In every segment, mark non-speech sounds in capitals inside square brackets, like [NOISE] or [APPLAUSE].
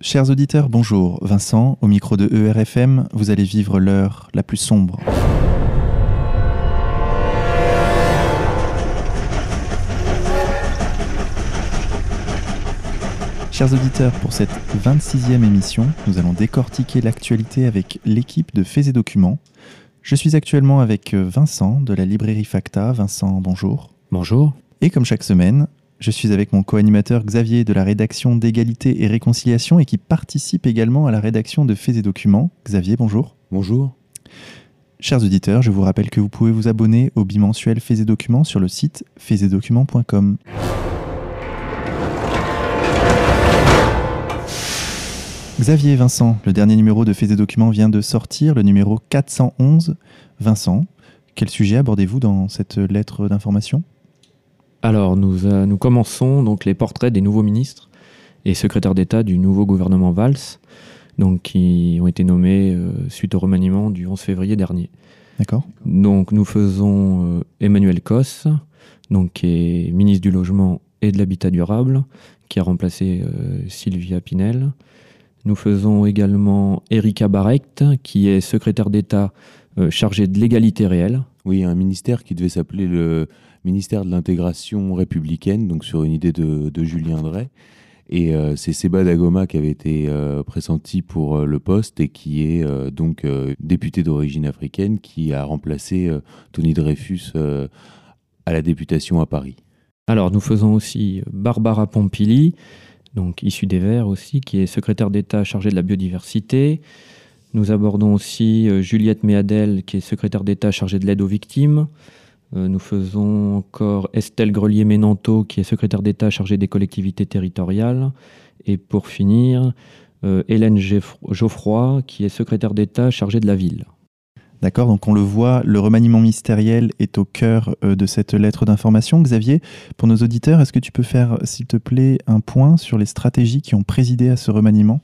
Chers auditeurs, bonjour. Vincent, au micro de ERFM, vous allez vivre l'heure la plus sombre. Chers auditeurs, pour cette 26e émission, nous allons décortiquer l'actualité avec l'équipe de Faits et Documents. Je suis actuellement avec Vincent de la librairie Facta. Vincent, bonjour. Bonjour. Et comme chaque semaine, je suis avec mon co-animateur Xavier de la rédaction d'égalité et réconciliation et qui participe également à la rédaction de Faits et Documents. Xavier, bonjour. Bonjour. Chers auditeurs, je vous rappelle que vous pouvez vous abonner au bimensuel Faits et Documents sur le site faitsetdocuments.com. Xavier et Vincent, le dernier numéro de Faits et Documents vient de sortir, le numéro 411. Vincent, quel sujet abordez-vous dans cette lettre d'information? Alors, nous, euh, nous commençons donc les portraits des nouveaux ministres et secrétaires d'État du nouveau gouvernement Valls, donc qui ont été nommés euh, suite au remaniement du 11 février dernier. D'accord. Donc, nous faisons euh, Emmanuel Cos, donc qui est ministre du Logement et de l'Habitat durable, qui a remplacé euh, Sylvia Pinel. Nous faisons également Erika Barrecht, qui est secrétaire d'État euh, chargée de l'égalité réelle. Oui, un ministère qui devait s'appeler le ministère de l'intégration républicaine, donc sur une idée de, Julien Drey. Et euh, c'est Seba Dagoma qui avait été euh, pressenti pour euh, le poste et qui est donc député d'origine africaine qui a remplacé Tony Dreyfus à la députation à Paris. Alors, nous faisons aussi Barbara Pompili, donc issue des Verts aussi, qui est secrétaire d'État chargée de la biodiversité. Nous abordons aussi Juliette Méadel, qui est secrétaire d'État chargée de l'aide aux victimes. Euh, nous faisons encore Estelle Grelier-Ménanto, qui est secrétaire d'État chargée des collectivités territoriales. Et pour finir, euh, Hélène Geoff- Geoffroy, qui est secrétaire d'État chargée de la ville. D'accord, donc on le voit, le remaniement ministériel est au cœur euh, de cette lettre d'information. Xavier, pour nos auditeurs, est-ce que tu peux faire, s'il te plaît, un point sur les stratégies qui ont présidé à ce remaniement?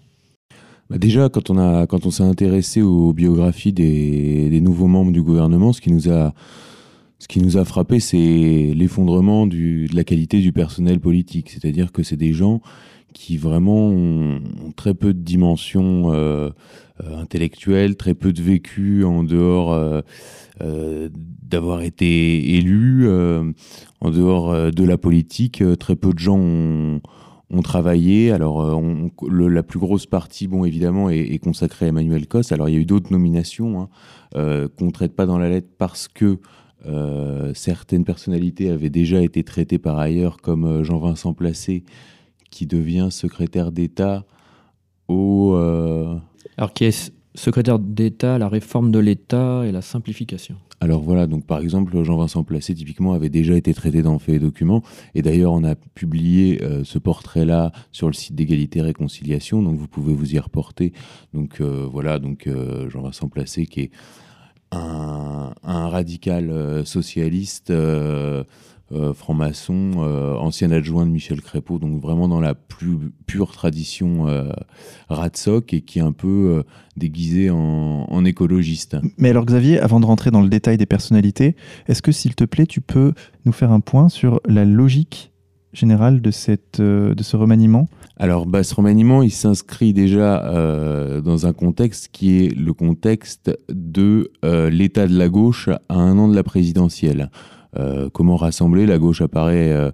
Bah déjà, quand on, a, quand on s'est intéressé aux biographies des, des nouveaux membres du gouvernement, ce qui nous a, ce qui nous a frappé, c'est l'effondrement de la qualité du personnel politique. C'est-à-dire que c'est des gens qui vraiment ont, très peu de dimension euh, euh, intellectuelle, très peu de vécu en dehors euh, euh, d'avoir été élus, en dehors de la politique. très peu de gens ont, travaillé. Alors, la plus grosse partie, bon, évidemment, est, consacrée à Emmanuel Cos. Alors, il y a eu d'autres nominations hein, qu'on ne traite pas dans la lettre parce que certaines personnalités avaient déjà été traitées par ailleurs, comme euh, Jean-Vincent Placé, qui devient secrétaire d'État au... euh, Alors, qui est secrétaire d'État à la réforme de l'État et la simplification. Alors voilà, donc par exemple, Jean-Vincent Placé, typiquement, avait déjà été traité dans Faits et Documents. Et d'ailleurs, on a publié euh, ce portrait-là sur le site d'égalité et réconciliation, donc vous pouvez vous y reporter. Donc euh, voilà, donc euh, Jean-Vincent Placé, qui est un, radical euh, socialiste, euh, euh, franc-maçon, ancien adjoint de Michel Crépeau, donc vraiment dans la plus pure tradition Ratsoc et qui est un peu déguisé en, en écologiste. Mais alors Xavier, avant de rentrer dans le détail des personnalités, est-ce que s'il te plaît, tu peux nous faire un point sur la logique générale de, cette, de ce remaniement? Alors, ce remaniement, il s'inscrit déjà euh, dans un contexte qui est le contexte de euh, l'état de la gauche à un an de la présidentielle. Euh, comment rassembler? La gauche apparaît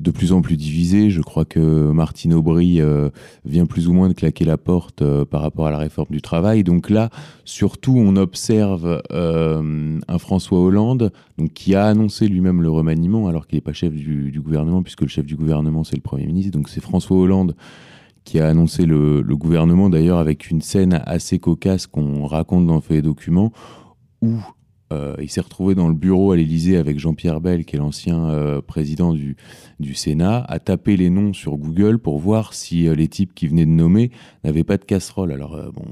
de plus en plus divisée. Je crois que Martine Aubry euh, vient plus ou moins de claquer la porte euh, par rapport à la réforme du travail. Donc là, surtout, on observe euh, un François Hollande qui a annoncé lui-même le remaniement, alors qu'il n'est pas chef du, gouvernement, puisque le chef du gouvernement, c'est le Premier ministre. Donc c'est François Hollande qui a annoncé le, le gouvernement, d'ailleurs avec une scène assez cocasse qu'on raconte dans Fait et Documents, où euh, il s'est retrouvé dans le bureau à l'Élysée avec Jean-Pierre Bell, qui est l'ancien euh, président du, Sénat, à taper les noms sur Google pour voir si euh, les types qui venaient de nommer n'avaient pas de casserole. Alors bon,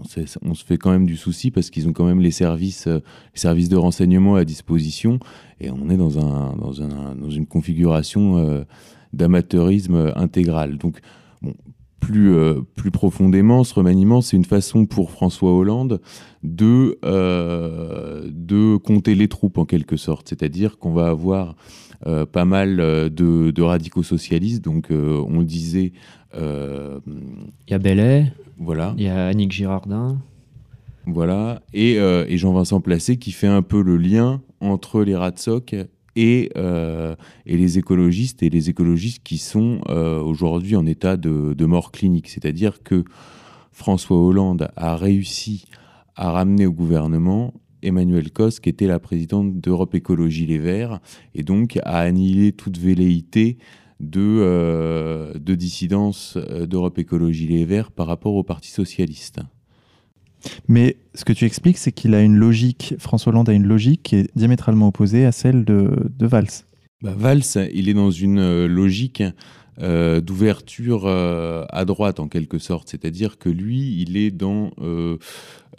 on se fait quand même du souci parce qu'ils ont quand même les services, les services de renseignement à disposition et on est dans, dans, un, dans une configuration d'amateurisme intégral. Donc, bon, plus, euh, plus profondément, ce remaniement, c'est une façon pour François Hollande de, euh, de compter les troupes en quelque sorte. C'est-à-dire qu'on va avoir euh, pas mal de, de radicaux socialistes. Donc, on le disait. Il y a Bellet. Voilà. Il y a Annick Girardin. Voilà. Et, et Jean-Vincent Placé qui fait un peu le lien entre les Ratsoc et, euh, et, les écologistes, et les écologistes qui sont euh, aujourd'hui en état de, mort clinique. C'est-à-dire que François Hollande a réussi à ramener au gouvernement Emmanuel Cos, qui était la présidente d'Europe Écologie Les Verts, et donc à annihiler toute velléité de, euh, de dissidence d'Europe Écologie Les Verts par rapport au Parti Socialiste. Mais ce que tu expliques, c'est qu'il a une logique, François Hollande a une logique qui est diamétralement opposée à celle de, de Valls. Bah, Valls, il est dans une euh, logique euh, d'ouverture euh, à droite en quelque sorte, c'est-à-dire que lui, il est dans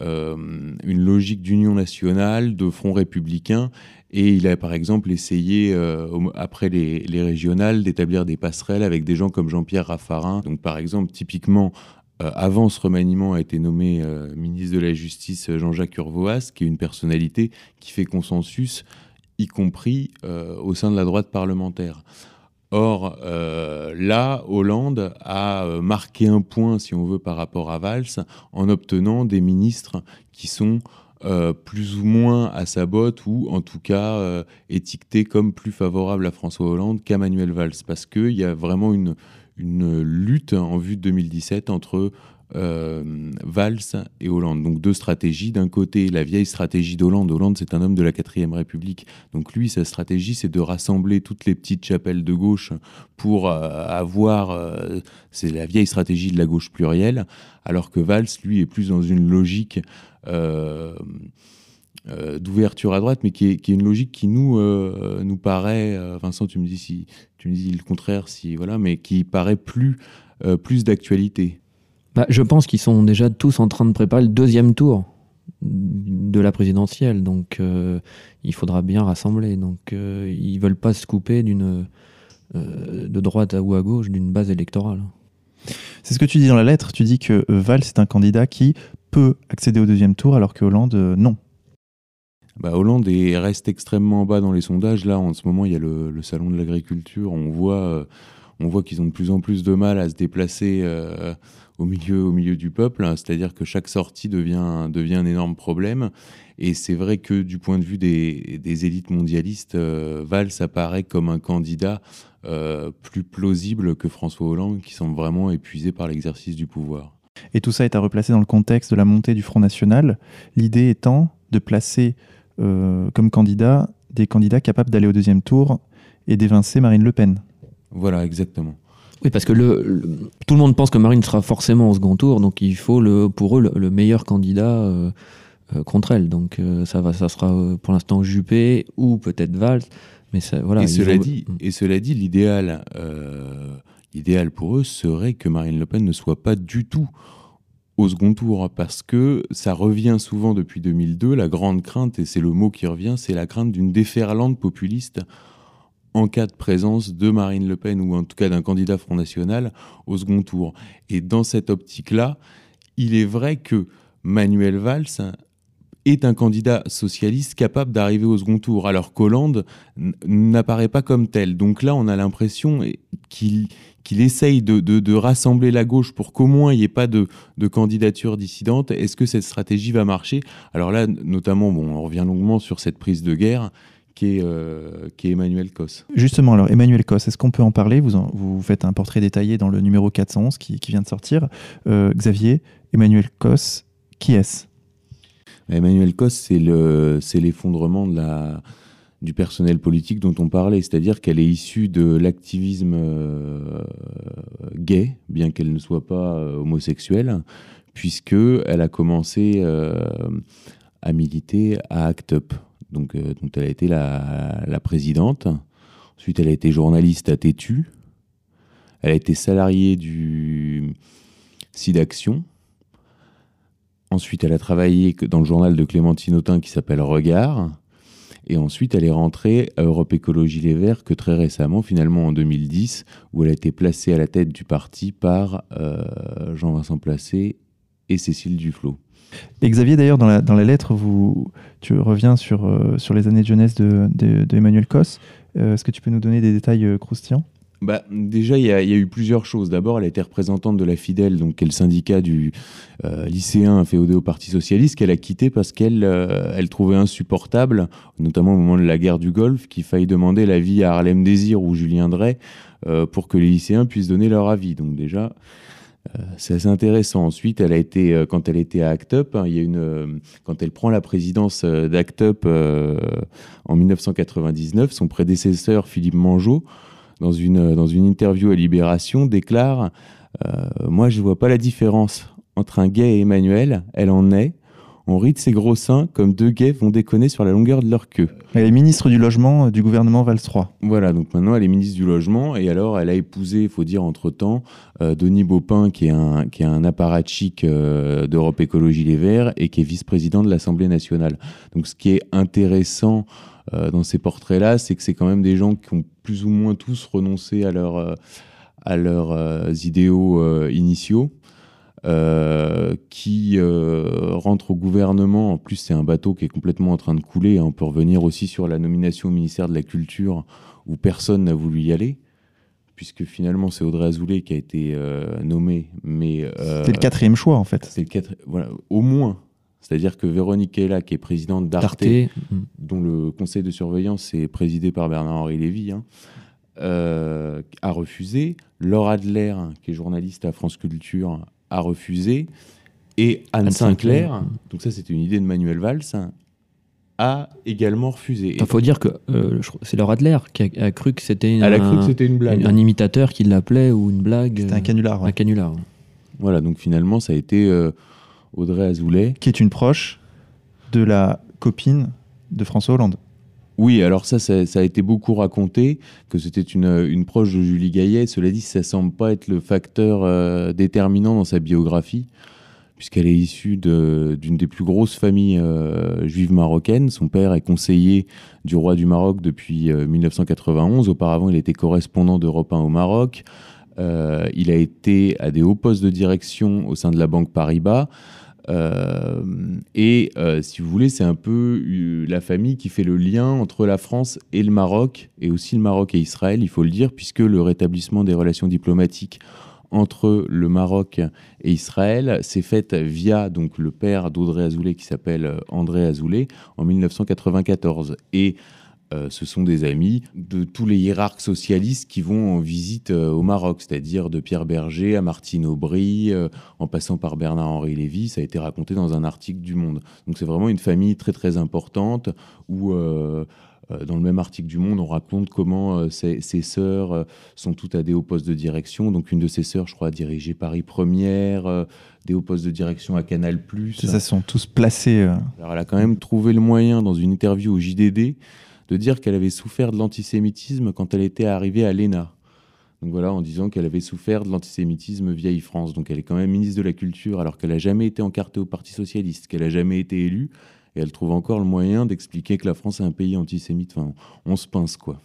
une logique d'union nationale, de front républicain, et il a par exemple essayé, après les, les régionales, d'établir des passerelles avec des gens comme Jean-Pierre Raffarin. Donc par exemple, typiquement, avant ce remaniement, a été nommé euh, ministre de la Justice euh, Jean-Jacques Urvoas, qui est une personnalité qui fait consensus, y compris au sein de la droite parlementaire. Or, là, Hollande a marqué un point, si on veut, par rapport à Valls, en obtenant des ministres qui sont plus ou moins à sa botte, ou en tout cas étiquetés comme plus favorables à François Hollande qu'à Manuel Valls, parce qu'il y a vraiment une, une lutte en vue de 2017 entre euh, Valls et Hollande. Donc deux stratégies. D'un côté, la vieille stratégie d'Hollande. Hollande, c'est un homme de la 4ème République. Donc lui, sa stratégie, c'est de rassembler toutes les petites chapelles de gauche pour euh, avoir... Euh, c'est la vieille stratégie de la gauche plurielle. Alors que Valls, lui, est plus dans une logique... d'ouverture à droite, mais qui est, une logique qui nous, nous paraît, Vincent, tu me dis si tu me dis le contraire, si voilà, mais qui paraît plus, euh, plus d'actualité. Bah, je pense qu'ils sont déjà tous en train de préparer le deuxième tour de la présidentielle, donc euh, il faudra bien rassembler. Donc euh, ils veulent pas se couper d'une de droite ou à gauche d'une base électorale. C'est ce que tu dis dans la lettre. Tu dis que Valls est un candidat qui peut accéder au deuxième tour, alors que Hollande non. Bah, Hollande reste extrêmement bas dans les sondages. Là, en ce moment, il y a le, salon de l'agriculture. On voit, euh, voit qu'ils ont de plus en plus de mal à se déplacer euh, au, milieu, au milieu du peuple. C'est-à-dire que chaque sortie devient, devient un énorme problème. Et c'est vrai que du point de vue des, élites mondialistes, euh, Valls apparaît comme un candidat plus plausible que François Hollande, qui semble vraiment épuisé par l'exercice du pouvoir. Et tout ça est à replacer dans le contexte de la montée du Front National. L'idée étant de placer euh, comme candidat des candidats capables d'aller au deuxième tour et d'évincer Marine Le Pen. Voilà, exactement. Oui, parce que le, tout le monde pense que Marine sera forcément au second tour, donc il faut le, pour eux le, meilleur candidat euh, euh, contre elle. Donc ça, va, ça sera pour l'instant Juppé ou peut-être Valls. Mais ça, voilà, et, cela dit, mm. et cela dit, l'idéal, l'idéal pour eux serait que Marine Le Pen ne soit pas du tout au second tour parce que ça revient souvent depuis 2002. La grande crainte, et c'est le mot qui revient, c'est la crainte d'une déferlante populiste en cas de présence de Marine Le Pen ou en tout cas d'un candidat Front National au second tour. Et dans cette optique-là, il est vrai que Manuel Valls est un candidat socialiste capable d'arriver au second tour, alors qu'Hollande n'apparaît pas comme tel. Donc là, on a l'impression qu'il qu'il essaye de, rassembler la gauche pour qu'au moins il n'y ait pas de, candidature dissidente. Est-ce que cette stratégie va marcher? Alors là, notamment, bon, on revient longuement sur cette prise de guerre qui est, euh, qui est Emmanuel Cos. Justement, alors Emmanuel Cos, est-ce qu'on peut en parler? Vous, vous faites un portrait détaillé dans le numéro 411 qui, vient de sortir. Euh, Xavier, Emmanuel Cos, qui est-ce? Emmanuel Cos, c'est l'effondrement de la, du personnel politique dont on parlait, c'est-à-dire qu'elle est issue de l'activisme euh, gay, bien qu'elle ne soit pas euh, homosexuelle, puisque elle a commencé euh, à militer à ACT UP. Donc, donc elle a été la, la, présidente. Ensuite, elle a été journaliste à Tétu. Elle a été salariée du SIDAction. Ensuite, elle a travaillé dans le journal de Clémentine Autain qui s'appelle Regard. Et ensuite, elle est rentrée à Europe Écologie Les Verts que très récemment, finalement en 2010, où elle a été placée à la tête du parti par Jean-Vincent Placé et Cécile Duflot. Et Xavier, d'ailleurs, dans la, dans lettre, tu reviens sur, sur les années de jeunesse de, de, Emmanuel Cos. Est-ce que tu peux nous donner des détails croustillants? Bah, déjà, il y, a eu plusieurs choses. D'abord, elle été représentante de la Fidèle, donc qui est le syndicat du euh, lycéen féodé au Parti Socialiste, qu'elle a quitté parce qu'elle euh, trouvait insupportable, notamment au moment de la guerre du Golfe, qu'il faille demander l'avis à Harlem Désir ou Julien Drey euh, pour que les lycéens puissent donner leur avis. Donc déjà, c'est assez intéressant. Ensuite, elle a été, quand elle était à ACT UP, hein, il y a une, quand elle prend la présidence d'ACT UP en 1999, son prédécesseur Philippe Mangeot dans une, dans une interview à Libération, déclare euh, Moi, je ne vois pas la différence entre un gay et Emmanuel, elle en est. On rit de ses gros seins comme deux gays vont déconner sur la longueur de leur queue. Elle est ministre du Logement euh, du gouvernement Valls 3. Voilà, donc maintenant elle est ministre du Logement et alors elle a épousé, il faut dire entre-temps, euh, Denis Baupin qui est un, qui est un apparatchik d'Europe Écologie Les Verts et qui est vice-président de l'Assemblée nationale. Donc ce qui est intéressant euh, dans ces portraits-là, c'est que c'est quand même des gens qui ont plus ou moins tous renoncé à, leur, euh, à leurs euh, idéaux initiaux. Qui rentrent au gouvernement. En plus, c'est un bateau qui est complètement en train de couler. Hein. On peut revenir aussi sur la nomination au ministère de la Culture où personne n'a voulu y aller, puisque finalement c'est Audrey Azoulay qui a été nommée. Mais c'est le quatrième choix en fait. C'est le voilà, au moins. C'est-à-dire que Véronique Kella, qui est présidente d'Arte, mm. dont le conseil de surveillance est présidé par Bernard-Henri Lévy, hein, euh, a refusé. Laura Adler, qui est journaliste à France Culture, a refusé. Et Anne, Sinclair, donc ça c'était une idée de Manuel Valls, a également refusé. Il faut dire que euh, c'est Laura Adler qui a, cru que c'était une blague. Un, imitateur qui l'appelait ou une blague. C'était un canular. Un canular. Voilà, donc finalement ça a été euh, Audrey Azoulay. Qui est une proche de la copine de François Hollande. Oui, alors ça, ça, a été beaucoup raconté, que c'était une, proche de Julie Gaillet. Cela dit, ça semble pas être le facteur euh, déterminant dans sa biographie, puisqu'elle est issue d'une des plus grosses familles euh, juives marocaines. Son père est conseiller du roi du Maroc depuis 1991. Euh, Auparavant, il était correspondant d'Europe 1 au Maroc. il a été à des hauts postes de direction au sein de la Banque Paribas. Euh, et euh, si vous voulez, c'est un peu euh, la famille qui fait le lien entre la France et le Maroc, et aussi le Maroc et Israël, il faut le dire, puisque le rétablissement des relations diplomatiques entre le Maroc et Israël s'est fait via donc le père d'Audrey Azoulay qui s'appelle André Azoulay en 1994 et euh, ce sont des amis de tous les hiérarques socialistes qui vont en visite euh, au Maroc, c'est-à-dire de Pierre Berger à Martine Aubry, euh, en passant par Bernard-Henri Lévy. Ça a été raconté dans un article du Monde. Donc c'est vraiment une famille très très importante où dans le même article du Monde, on raconte comment ses, sœurs sont toutes à des hauts postes de direction. Donc une de ses sœurs, je crois, a dirigé Paris Première, des hauts postes de direction à Canal+. Ça, sont tous placés. Alors elle a quand même trouvé le moyen, dans une interview au JDD, de dire qu'elle avait souffert de l'antisémitisme quand elle était arrivée à l'ENA. Donc voilà, en disant qu'elle avait souffert de l'antisémitisme vieille France. Donc elle est quand même ministre de la Culture alors qu'elle n'a jamais été encartée au Parti Socialiste, qu'elle n'a jamais été élue. Et elle trouve encore le moyen d'expliquer que la France est un pays antisémite. Enfin, on se pince quoi.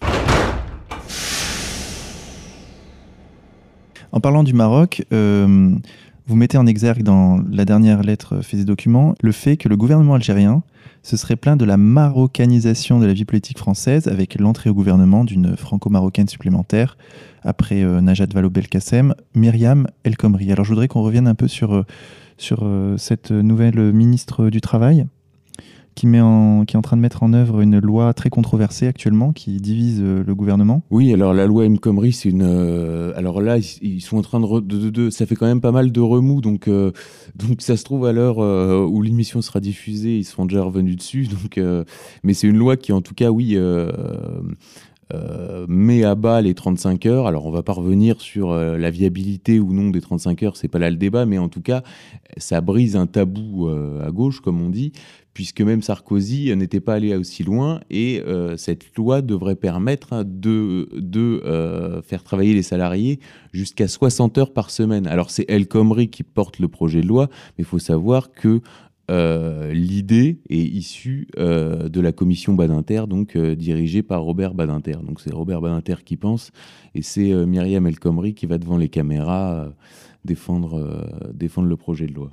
En parlant du Maroc, euh, vous mettez en exergue dans la dernière lettre fait des documents le fait que le gouvernement algérien se serait plaint de la marocanisation de la vie politique française avec l'entrée au gouvernement d'une franco-marocaine supplémentaire après euh, Najat Vallaud-Belkacem, Myriam El Khomri. Alors je voudrais qu'on revienne un peu sur, euh, sur euh, cette nouvelle ministre du Travail qui, est en train de mettre en œuvre une loi très controversée actuellement qui divise euh, le gouvernement. Oui, alors la loi M. Khomri, c'est une. Euh, alors là, ils, sont en train de, de, Ça fait quand même pas mal de remous, donc, euh, [LAUGHS] donc ça se trouve à l'heure où l'émission sera diffusée, ils seront déjà revenus dessus. [LAUGHS] Donc, mais c'est une loi qui, en tout cas, oui. met à bas les 35 heures. Alors, on va pas revenir sur la viabilité ou non des 35 heures, c'est pas là le débat, mais en tout cas, ça brise un tabou à gauche, comme on dit, puisque même Sarkozy n'était pas allé aussi loin, et euh, cette loi devrait permettre de, de euh, faire travailler les salariés jusqu'à 60 heures par semaine. Alors c'est El Khomri qui porte le projet de loi, mais il faut savoir que l'idée est issue de la commission Badinter, donc dirigée par Robert Badinter. Donc c'est Robert Badinter qui pense, et c'est Myriam El Khomri qui va devant les caméras défendre, défendre le projet de loi.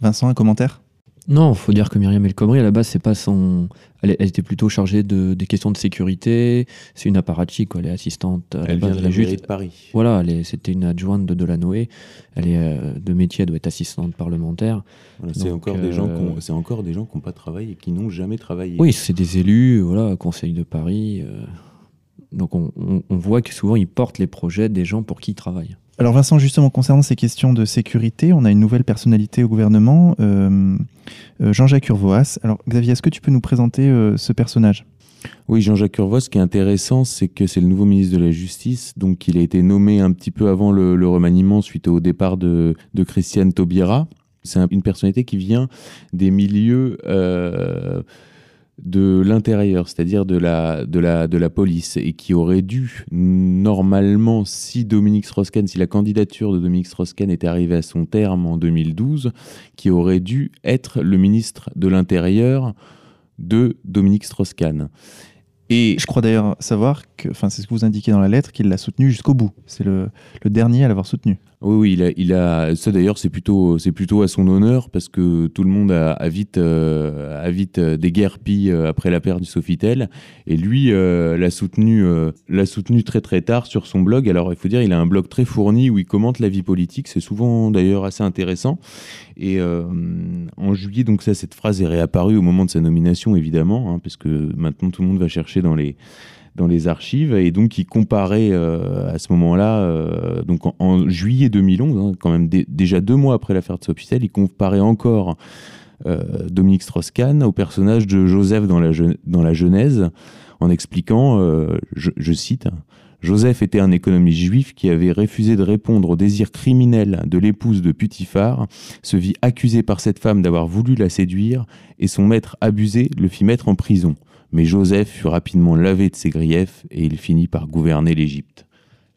Vincent, un commentaire? Non, il faut dire que Myriam El Khomri, à la base, c'est pas son. Elle, était plutôt chargée de, des questions de sécurité. C'est une apparatchik, Elle est assistante. À elle vient de la mairie de Paris. Voilà, c'était une adjointe de Delanoë. Elle est euh, de métier, elle doit être assistante parlementaire. c'est encore, des gens qui encore des gens qui n'ont pas travaillé et qui n'ont jamais travaillé. Oui, c'est des élus, voilà, Conseil de Paris. Euh. donc on, on, voit que souvent ils portent les projets des gens pour qui ils travaillent. Alors Vincent, justement, concernant ces questions de sécurité, on a une nouvelle personnalité au gouvernement, euh, euh, Jean-Jacques Urvoas. Alors Xavier, est-ce que tu peux nous présenter euh, ce personnage? Oui, Jean-Jacques Urvoas, ce qui est intéressant, c'est que c'est le nouveau ministre de la Justice, donc il a été nommé un petit peu avant le, remaniement suite au départ de, Christiane Taubira. C'est une personnalité qui vient des milieux de l'intérieur, c'est-à-dire de la, de, la, de la police, et qui aurait dû, normalement, si Dominique Strauss-Kahn, si la candidature de Dominique Strauss-Kahn était arrivée à son terme en 2012, qui aurait dû être le ministre de l'Intérieur de Dominique Strauss-Kahn. Et je crois d'ailleurs savoir que, enfin, c'est ce que vous indiquez dans la lettre, qu'il l'a soutenu jusqu'au bout. C'est le, le dernier à l'avoir soutenu. Oui, il a, ça d'ailleurs c'est plutôt c'est plutôt à son honneur parce que tout le monde a, vite euh, a vite euh, déguerpi euh, après la perte du Sofitel et lui l'a soutenu l'a soutenu très très tard sur son blog. Alors il faut dire il a un blog très fourni où il commente la vie politique, c'est souvent d'ailleurs assez intéressant. Et en juillet donc ça cette phrase est réapparue au moment de sa nomination évidemment hein, parce que maintenant tout le monde va chercher dans les dans les archives et donc il comparait euh, à ce moment-là, euh, donc en, juillet 2011, hein, quand même déjà deux mois après l'affaire de Sofitel, il comparait encore euh, Dominique Strauss-Kahn au personnage de Joseph dans la, Genèse en expliquant, je, je, cite, Joseph était un économiste juif qui avait refusé de répondre au désir criminel de l'épouse de Putiphar, se vit accusé par cette femme d'avoir voulu la séduire et son maître abusé le fit mettre en prison. Mais Joseph fut rapidement lavé de ses griefs et il finit par gouverner l'Égypte.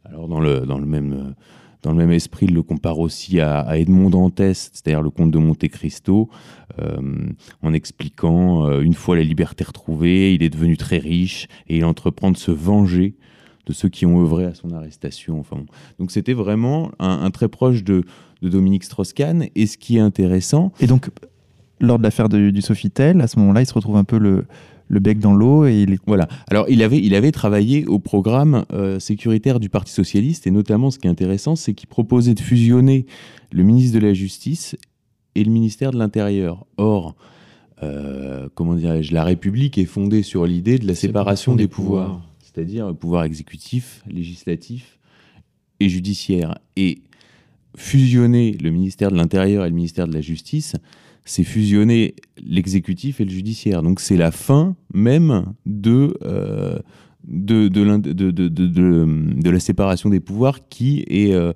Alors dans le, dans, le même, dans le même esprit, il le compare aussi à, Edmond Dantès, c'est-à-dire le comte de Monte Cristo, euh, en expliquant euh, une fois la liberté retrouvée, il est devenu très riche et il entreprend de se venger de ceux qui ont œuvré à son arrestation. Enfin, donc c'était vraiment un, très proche de, de Dominique Strauss-Kahn. Et ce qui est intéressant... Et donc, lors de l'affaire du Sofitel, à ce moment-là, il se retrouve un peu le, le bec dans l'eau et il Voilà. Alors il avait, il avait travaillé au programme euh, sécuritaire du Parti socialiste et notamment ce qui est intéressant, c'est qu'il proposait de fusionner le ministre de la Justice et le ministère de l'Intérieur. Or, euh, comment dirais-je, la République est fondée sur l'idée de la séparation des, pouvoirs, c'est-à-dire le pouvoir exécutif, législatif et judiciaire. Et fusionner le ministère de l'Intérieur et le ministère de la Justice, c'est fusionner l'exécutif et le judiciaire. Donc c'est la fin même de, euh, la séparation des pouvoirs qui est euh,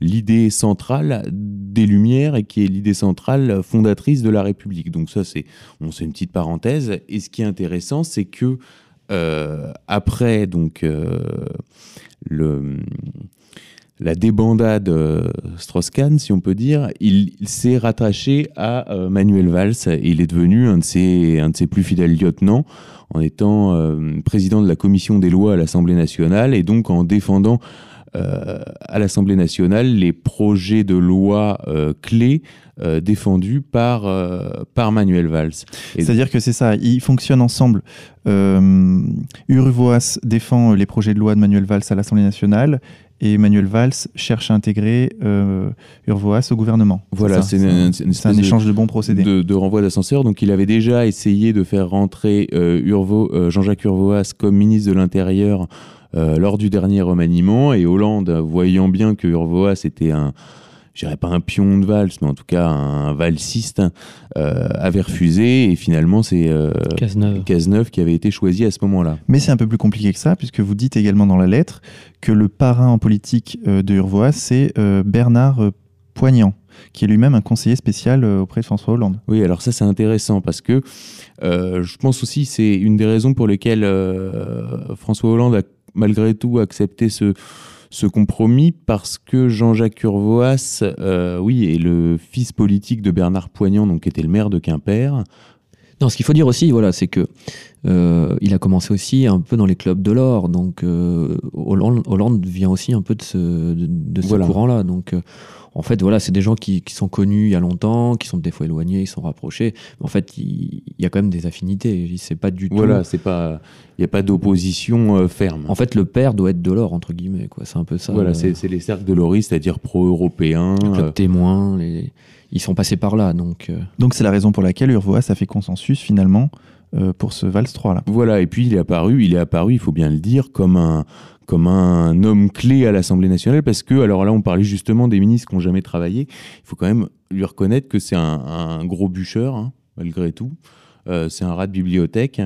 l'idée centrale des Lumières et qui est l'idée centrale fondatrice de la République. Donc ça, c'est une petite parenthèse. Et ce qui est intéressant, c'est que euh, après donc le la débandade euh, Strauss-Kahn, si on peut dire, il, s'est rattaché à euh, Manuel Valls il est devenu un de ses, plus fidèles lieutenants en étant euh, président de la commission des lois à l'Assemblée nationale et donc en défendant à l'Assemblée nationale les projets de loi clés défendus par, par Manuel Valls. C'est-à-dire que c'est ça, ils fonctionnent ensemble. Euh, Urvoas défend les projets de loi de Manuel Valls à l'Assemblée nationale et Emmanuel Valls cherche à intégrer euh, Urvoas au gouvernement. Voilà, c'est un, échange de, bons procédés. De, renvoi d'ascenseur. Donc il avait déjà essayé de faire rentrer euh, euh, Jean-Jacques Urvoas comme ministre de l'Intérieur lors du dernier remaniement. Et Hollande, voyant bien que Urvoas était un dirais pas un pion de valse, mais en tout cas un valsiste, euh, avait refusé et finalement c'est euh, Cazeneuve. qui avait été choisi à ce moment-là. Mais c'est un peu plus compliqué que ça, puisque vous dites également dans la lettre que le parrain en politique euh, de Urvoas, c'est Bernard Poignant qui est lui-même un conseiller spécial auprès de François Hollande. Oui, alors ça c'est intéressant parce que je pense aussi c'est une des raisons pour lesquelles François Hollande a malgré tout accepté ce, ce compromis parce que Jean-Jacques Urvoas, euh, oui, est le fils politique de Bernard Poignant, donc qui était le maire de Quimper. Non, ce qu'il faut dire aussi, voilà, c'est que euh, il a commencé aussi un peu dans les clubs de l'or, donc euh, Hollande, Hollande, vient aussi un peu de ce, de, de ce Voilà. courant-là. Donc, euh, en fait, voilà, c'est des gens qui, qui sont connus il y a longtemps, qui sont des fois éloignés, ils sont rapprochés. Mais en fait, il, il y a quand même des affinités. C'est pas du tout. Voilà, c'est pas, il n'y a pas d'opposition euh, ferme. En fait, le père doit être de l'or entre guillemets, quoi. C'est un peu ça. voilà, le- c'est c'est les cercles de Loris, c'est-à-dire pro-européens. le club euh, témoin. Les... Ils sont passés par là, donc. euh, Donc c'est la raison pour laquelle Urvoas a fait consensus finalement euh, pour ce Vals 3 là. Voilà, et puis il est apparu, il est apparu, il faut bien le dire, comme un, comme un homme clé à l'Assemblée nationale, parce que, alors là, on parlait justement des ministres qui n'ont jamais travaillé. Il faut quand même lui reconnaître que c'est un, un gros bûcheur, hein, malgré tout. Euh, c'est un rat de bibliothèque.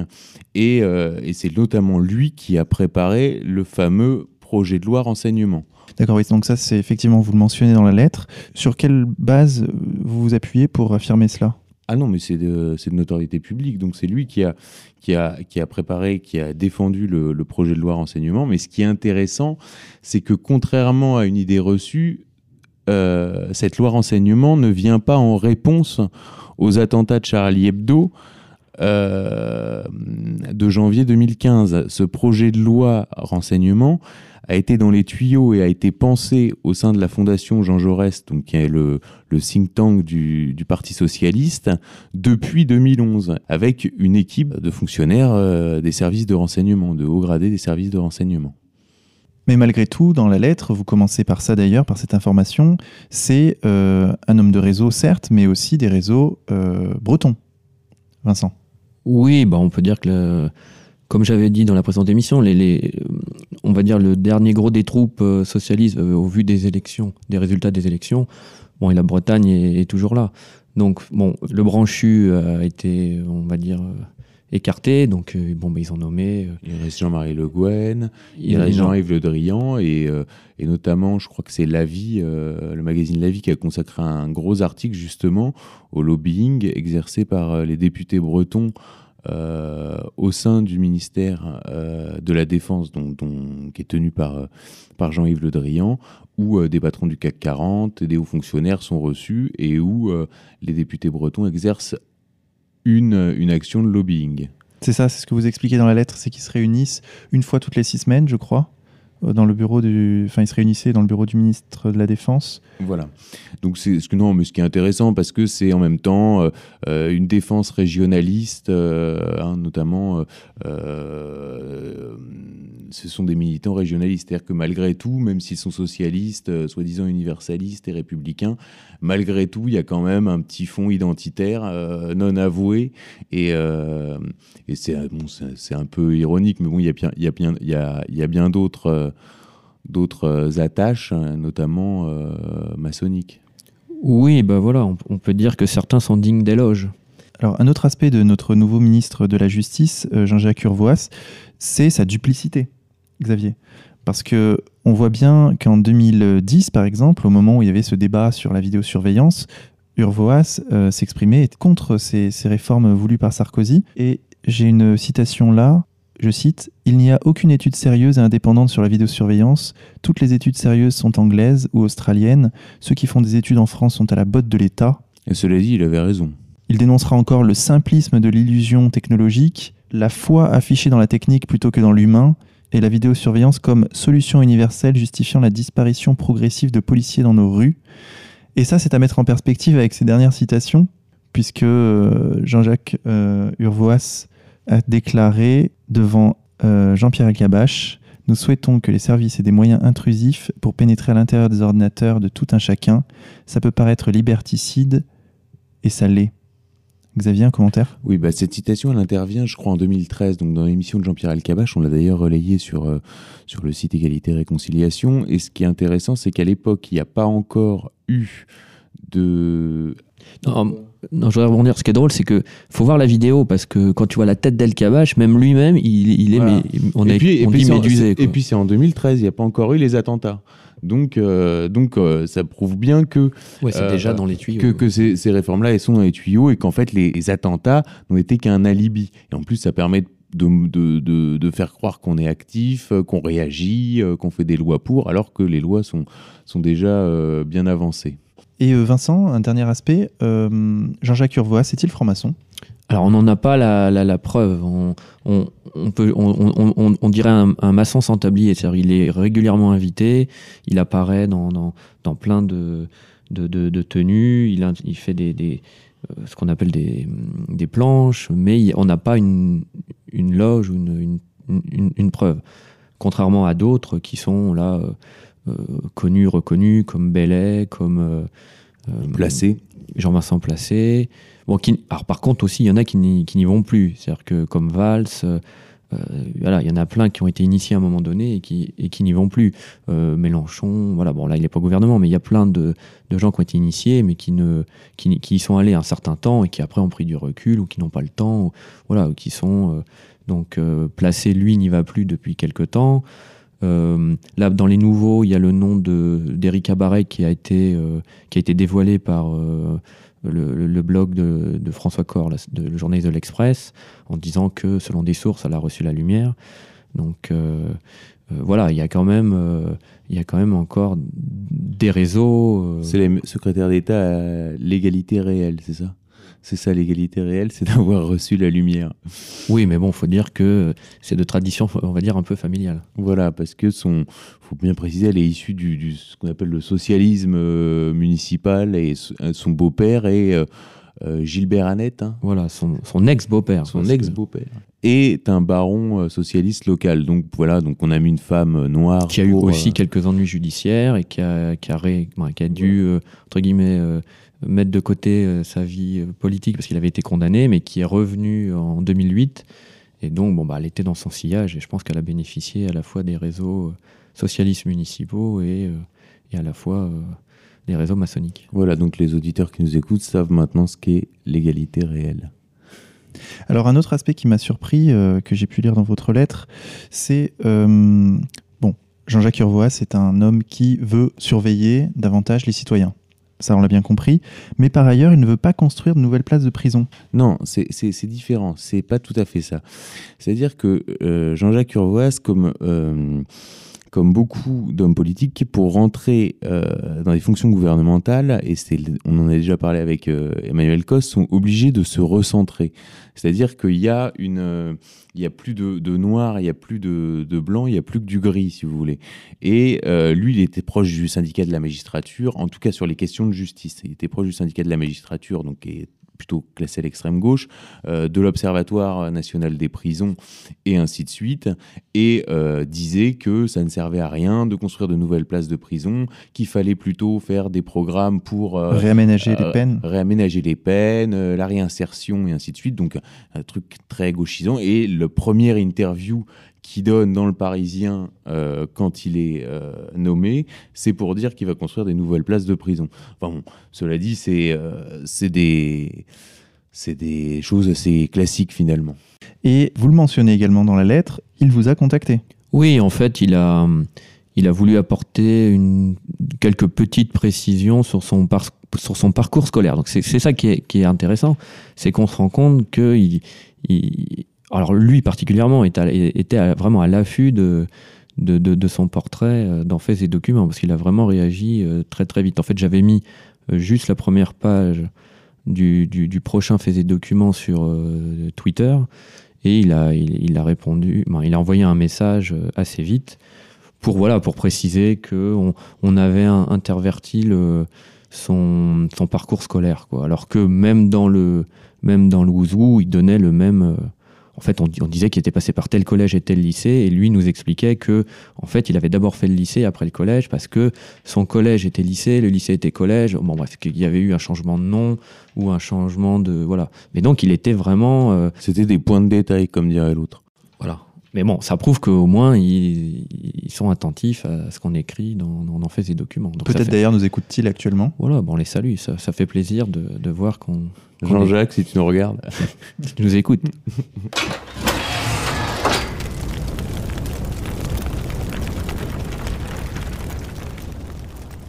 Et, euh, et c'est notamment lui qui a préparé le fameux projet de loi renseignement. D'accord, oui, donc ça c'est effectivement, vous le mentionnez dans la lettre. Sur quelle base vous vous appuyez pour affirmer cela? Ah non, mais c'est de, de notoriété publique. Donc c'est lui qui a, préparé, qui a défendu le, le projet de loi renseignement. Mais ce qui est intéressant, c'est que contrairement à une idée reçue, euh, cette loi renseignement ne vient pas en réponse aux attentats de Charlie Hebdo euh, de janvier 2015. Ce projet de loi renseignement a été dans les tuyaux et a été pensé au sein de la fondation Jean Jaurès, donc qui est le, le think tank du, Parti socialiste, depuis 2011, avec une équipe de fonctionnaires euh, des services de renseignement, de haut gradés des services de renseignement. Mais malgré tout, dans la lettre, vous commencez par ça d'ailleurs, par cette information, c'est euh, un homme de réseau certes, mais aussi des réseaux bretons. Vincent. Oui, bah on peut dire que, le- comme j'avais dit dans la précédente émission, les, les- euh, on va dire le dernier gros des troupes euh, socialistes euh, au vu des élections, des résultats des élections. Bon, et la Bretagne est, est toujours là. Donc, bon, le branchu a été, on va dire, euh, écarté. Donc, euh, bon, bah, ils ont nommé. euh, Il reste Jean-Marie Le Guen, il reste Jean-Yves Le Drian, et, euh, et notamment, je crois que c'est La Vie, euh, le magazine La Vie, qui a consacré un gros article justement au lobbying exercé par les députés bretons au sein du ministère de la Défense, dont- qui est tenu par, par Jean-Yves Le Drian, où des patrons du CAC 40 et des hauts fonctionnaires sont reçus et où les députés bretons exercent une, action de lobbying. C'est ça, c'est ce que vous expliquez dans la lettre, c'est qu'ils se réunissent une fois toutes les six semaines, je crois, dans le bureau du... Enfin, ils se réunissaient dans le bureau du ministre de la Défense. Voilà. Donc c'est ce que non, mais ce qui est intéressant parce que c'est en même temps euh, euh, une défense régionaliste, euh, hein, notamment. euh, euh, ce sont des militants régionalistes, c'est-à-dire que malgré tout, même s'ils sont socialistes, euh, soi-disant universalistes et républicains, malgré tout, il y a quand même un petit fond identitaire euh, non avoué et, euh, et c'est bon, un peu ironique, mais bon, il y a bien, il y a bien, il y a, il y a bien d'autres. D'autres euh, attaches, euh, notamment euh, maçonniques. Oui, bah voilà, on, on peut dire que certains sont dignes d'éloges. Alors, un autre aspect de notre nouveau ministre de la Justice, euh, Jean-Jacques Urvoas, c'est sa duplicité, Xavier. Parce que on voit bien qu'en 2010, par exemple, au moment où il y avait ce débat sur la vidéosurveillance, Urvoas euh, s'exprimait contre ces, ces réformes voulues par Sarkozy. Et j'ai une citation là, je cite, Il n'y a aucune étude sérieuse et indépendante sur la vidéosurveillance. Toutes les études sérieuses sont anglaises ou australiennes. Ceux qui font des études en France sont à la botte de l'État. Et cela dit, il avait raison. Il dénoncera encore le simplisme de l'illusion technologique, la foi affichée dans la technique plutôt que dans l'humain, et la vidéosurveillance comme solution universelle justifiant la disparition progressive de policiers dans nos rues. Et ça, c'est à mettre en perspective avec ces dernières citations, puisque euh, Jean-Jacques euh, Urvoas a déclaré devant euh, Jean-Pierre Elkabach Nous souhaitons que les services aient des moyens intrusifs pour pénétrer à l'intérieur des ordinateurs de tout un chacun. Ça peut paraître liberticide, et ça l'est. Xavier, un commentaire? Oui, bah, cette citation, elle intervient, je crois, en 2013, donc dans l'émission de Jean-Pierre Alcabache. On l'a d'ailleurs relayée sur, euh, sur le site Égalité Réconciliation. Et ce qui est intéressant, c'est qu'à l'époque, il n'y a pas encore eu de. Non, non, je voudrais rebondir. Ce qui est drôle, c'est que faut voir la vidéo parce que quand tu vois la tête d'El Kabash, même lui-même, il, il est, Voilà. mais- on, et est, puis, et on puis dit médusé. et puis c'est en 2013, il n'y a pas encore eu les attentats. Donc, euh, donc euh, ça prouve bien que ouais, c'est euh, déjà dans les tuyaux. que, que ces, ces réformes-là, elles sont dans les tuyaux et qu'en fait, les, les attentats n'ont été qu'un alibi. Et en plus, ça permet de, de, de, de, de faire croire qu'on est actif, qu'on réagit, qu'on fait des lois pour, alors que les lois sont, sont déjà bien avancées. Et Vincent, un dernier aspect, Jean-Jacques Urvoas, est-il franc-maçon? Alors on n'en a pas la, preuve. On, dirait un, maçon sans tablier. C'est-à-dire il est régulièrement invité, il apparaît dans, plein de, tenues, il, fait euh, ce qu'on appelle des, planches, mais on n'a pas une, loge ou une, preuve. Contrairement à d'autres qui sont là euh, euh, connus, reconnus, comme Bellet, comme... Placé. Jean-Vincent Placé. Bon, alors par contre aussi, il y en a qui n'y vont plus. C'est-à-dire que comme Valls, euh, euh, voilà, il y en a plein qui ont été initiés à un moment donné et qui, et qui n'y vont plus. Euh, Mélenchon, voilà, bon là il n'est pas au gouvernement, mais il y a plein de, de, gens qui ont été initiés, mais qui, ne, qui, qui y sont allés un certain temps et qui après ont pris du recul ou qui n'ont pas le temps, ou, voilà, qui sont donc placés. Lui n'y va plus depuis quelque temps. Là, dans les nouveaux, il y a le nom d'Éric Abaret qui a été qui a été dévoilé par le, blog de, François Corr, de, le journaliste de l'Express, en disant que selon des sources, elle a reçu la lumière. Donc euh, euh, voilà, il y a quand même, euh, il y a quand même encore des réseaux. C'est les secrétaires d'État à l'égalité réelle, c'est ça? C'est ça l'égalité réelle, c'est [LAUGHS] d'avoir reçu la lumière. Oui, mais bon, il faut dire que c'est de tradition, on va dire, un peu familiale. Voilà, parce que son, faut bien préciser, elle est issue du, ce qu'on appelle le socialisme euh, municipal et euh, son beau-père est euh, Gilbert Annette. Hein. Voilà, son, ex-beau-père. Son ex-beau-père. Est un baron socialiste local. Donc voilà, donc on a mis une femme noire. Qui a eu aussi quelques ennuis judiciaires et qui a, qui a, qui a dû, entre guillemets, mettre de côté euh, sa vie euh, politique parce qu'il avait été condamné, mais qui est revenu en 2008. Et donc, bon, bah, elle était dans son sillage et je pense qu'elle a bénéficié à la fois des réseaux euh, socialistes municipaux et, et à la fois des réseaux maçonniques. Voilà, donc les auditeurs qui nous écoutent savent maintenant ce qu'est l'égalité réelle. Alors un autre aspect qui m'a surpris, que j'ai pu lire dans votre lettre, c'est... bon, Jean-Jacques Urvoas, c'est un homme qui veut surveiller davantage les citoyens ça on l'a bien compris, mais par ailleurs, il ne veut pas construire de nouvelles places de prison. Non, c'est différent, c'est pas tout à fait ça. C'est-à-dire que euh, Jean-Jacques Urvoas, comme, euh, comme beaucoup d'hommes politiques, pour rentrer euh, dans les fonctions gouvernementales, et on en a déjà parlé avec Emmanuel Cos, sont obligés de se recentrer. C'est-à-dire qu'il y a une il n'y a plus de, noir, il n'y a plus de, blanc, il n'y a plus que du gris, si vous voulez. Et euh, lui, il était proche du syndicat de la magistrature, en tout cas sur les questions de justice. Il était proche du syndicat de la magistrature, donc plutôt classé à l'extrême gauche, euh, de l'Observatoire national des prisons et ainsi de suite, et euh, disait que ça ne servait à rien de construire de nouvelles places de prison, qu'il fallait plutôt faire des programmes pour réaménager les peines, réaménager les peines, la réinsertion et ainsi de suite. Donc un truc très gauchisant. Et le premier interview qu'il donne dans le Parisien euh, quand il est euh, nommé, c'est pour dire qu'il va construire des nouvelles places de prison. Enfin bon, cela dit, c'est euh, des, des choses assez classiques finalement. Et vous le mentionnez également dans la lettre, il vous a contacté. Oui, en fait, il a, il a voulu apporter une, quelques petites précisions sur son, sur son parcours scolaire. Donc c'est ça qui est, qui est intéressant, c'est qu'on se rend compte qu'il il, alors lui particulièrement était, vraiment à l'affût de, son portrait euh, dans Faits et Documents, parce qu'il a vraiment réagi euh, très très vite. En fait, j'avais mis euh, juste la première page du, prochain Faits et Documents sur Twitter, et il a, répondu, il a envoyé un message assez vite pour, voilà, pour préciser qu'on on avait interverti son, parcours scolaire. Alors que même dans le, même le il donnait le même en fait, on, disait qu'il était passé par tel collège et tel lycée, et lui nous expliquait que, en fait, il avait d'abord fait le lycée après le collège parce que son collège était lycée, le lycée était collège. Bon, bref, qu'il y avait eu un changement de nom ou un changement de voilà. Mais donc, il était vraiment. Euh, C'était des points de détail, comme dirait l'autre. Voilà. Mais bon, ça prouve qu'au moins, ils, sont attentifs à ce qu'on écrit dans, dans, ces documents. Peut-être d'ailleurs nous écoute-t-il actuellement? Voilà, bon, on les salue. Ça, ça fait plaisir de, de voir qu'on Jean-Jacques, si tu nous regardes. [LAUGHS] tu nous écoutes.